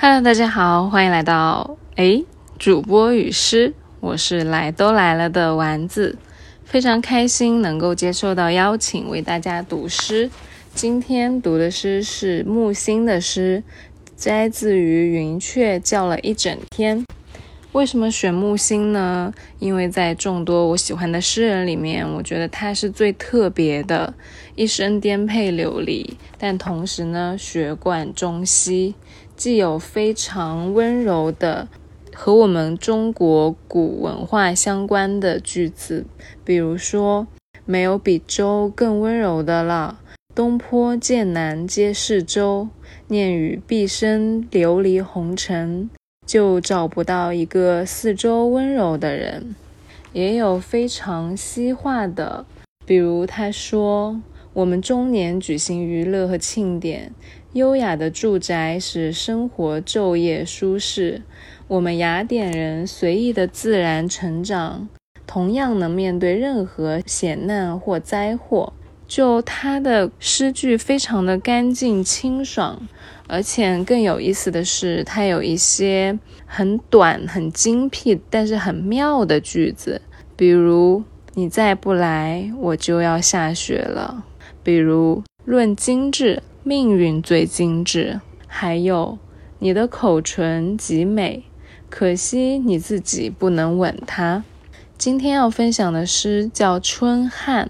Hello，大家好，欢迎来到诶主播与诗，我是来都来了的丸子，非常开心能够接受到邀请为大家读诗。今天读的诗是木心的诗，摘自于《云雀叫了一整天》。为什么选木心呢？因为在众多我喜欢的诗人里面，我觉得他是最特别的，一生颠沛流离，但同时呢，学贯中西，既有非常温柔的和我们中国古文化相关的句子，比如说“没有比周更温柔的了，东坡剑南皆是舟，念与毕生流离红尘”。就找不到一个四周温柔的人，也有非常西化的，比如他说：“我们中年举行娱乐和庆典，优雅的住宅使生活昼夜舒适；我们雅典人随意的自然成长，同样能面对任何险难或灾祸。”就他的诗句非常的干净清爽。而且更有意思的是，它有一些很短、很精辟，但是很妙的句子，比如“你再不来，我就要下雪了”；比如“论精致，命运最精致”；还有“你的口唇极美，可惜你自己不能吻它”。今天要分享的诗叫《春旱》，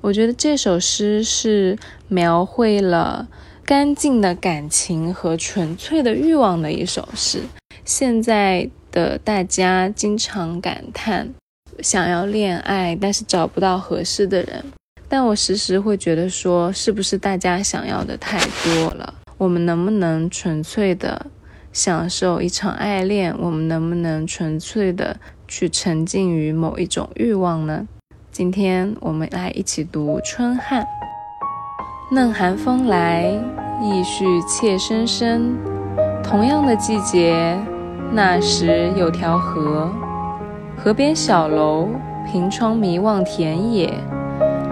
我觉得这首诗是描绘了。干净的感情和纯粹的欲望的一首诗。现在的大家经常感叹想要恋爱，但是找不到合适的人。但我时时会觉得说，是不是大家想要的太多了？我们能不能纯粹的享受一场爱恋？我们能不能纯粹的去沉浸于某一种欲望呢？今天我们来一起读《春旱》。嫩寒风来，意绪怯生生。同样的季节，那时有条河，河边小楼，凭窗迷望田野，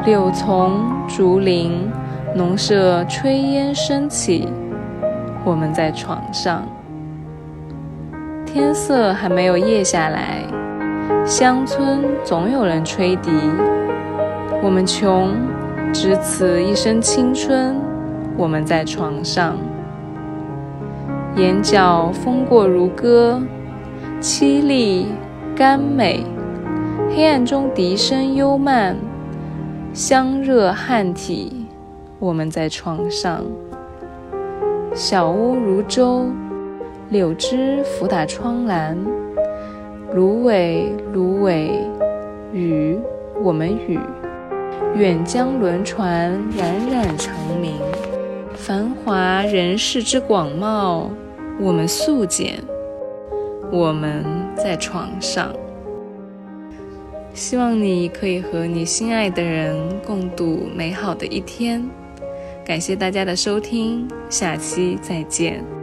柳丛、竹林，农舍炊烟升起。我们在床上，天色还没有夜下来，乡村总有人吹笛。我们穷。只此一生青春，我们在床上，眼角风过如歌，凄厉甘美。黑暗中笛声幽慢，香热汗体，我们在床上。小屋如舟，柳枝拂打窗栏，芦苇芦苇，雨我们雨。远江轮船冉冉长鸣，繁华人世之广袤，我们素简。我们在床上，希望你可以和你心爱的人共度美好的一天。感谢大家的收听，下期再见。